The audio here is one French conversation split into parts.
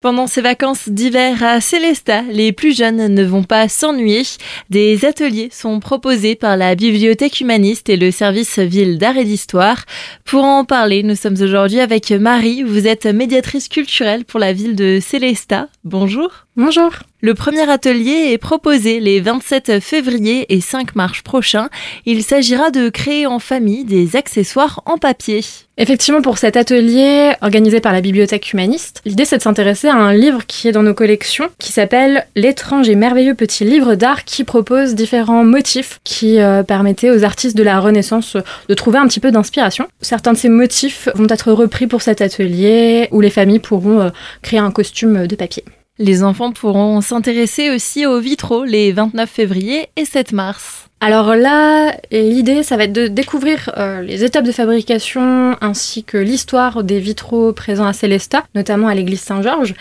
Pendant ces vacances d'hiver à Célestat, les plus jeunes ne vont pas s'ennuyer. Des ateliers sont proposés par la Bibliothèque humaniste et le service ville d'art et d'histoire. Pour en parler, nous sommes aujourd'hui avec Marie. Vous êtes médiatrice culturelle pour la ville de Célestat. Bonjour. Bonjour. Le premier atelier est proposé les 27 février et 5 mars prochains. Il s'agira de créer en famille des accessoires en papier. Effectivement, pour cet atelier organisé par la Bibliothèque humaniste, l'idée c'est de s'intéresser à un livre qui est dans nos collections, qui s'appelle L'étrange et merveilleux petit livre d'art qui propose différents motifs qui euh, permettaient aux artistes de la Renaissance de trouver un petit peu d'inspiration. Certains de ces motifs vont être repris pour cet atelier où les familles pourront euh, créer un costume de papier. Les enfants pourront s'intéresser aussi aux vitraux les 29 février et 7 mars. Alors là, l'idée, ça va être de découvrir euh, les étapes de fabrication ainsi que l'histoire des vitraux présents à Célestat, notamment à l'église Saint-Georges.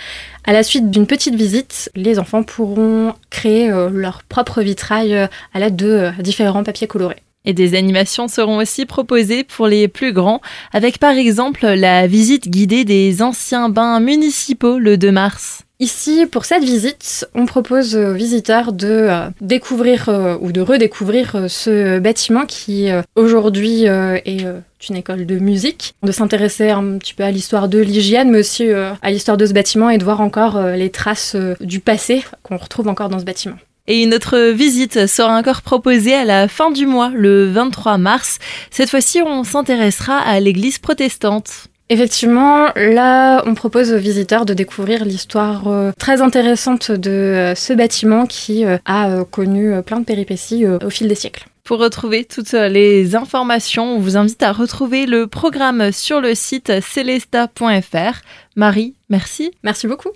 À la suite d'une petite visite, les enfants pourront créer euh, leur propre vitrail euh, à l'aide de différents papiers colorés. Et des animations seront aussi proposées pour les plus grands, avec par exemple la visite guidée des anciens bains municipaux le 2 mars. Ici, pour cette visite, on propose aux visiteurs de euh, découvrir euh, ou de redécouvrir euh, ce bâtiment qui aujourd'hui est une école de musique, de s'intéresser un petit peu à l'histoire de l'hygiène, mais aussi à l'histoire de ce bâtiment et de voir encore les traces du passé qu'on retrouve encore dans ce bâtiment. Et une autre visite sera encore proposée à la fin du mois, le 23 mars. Cette fois-ci, on s'intéressera à l'église protestante. Effectivement, là, on propose aux visiteurs de découvrir l'histoire euh, très intéressante de euh, ce bâtiment qui euh, a connu plein de péripéties au fil des siècles. Pour retrouver toutes les informations, on vous invite à retrouver le programme sur le site celesta.fr. Marie, merci. Merci beaucoup.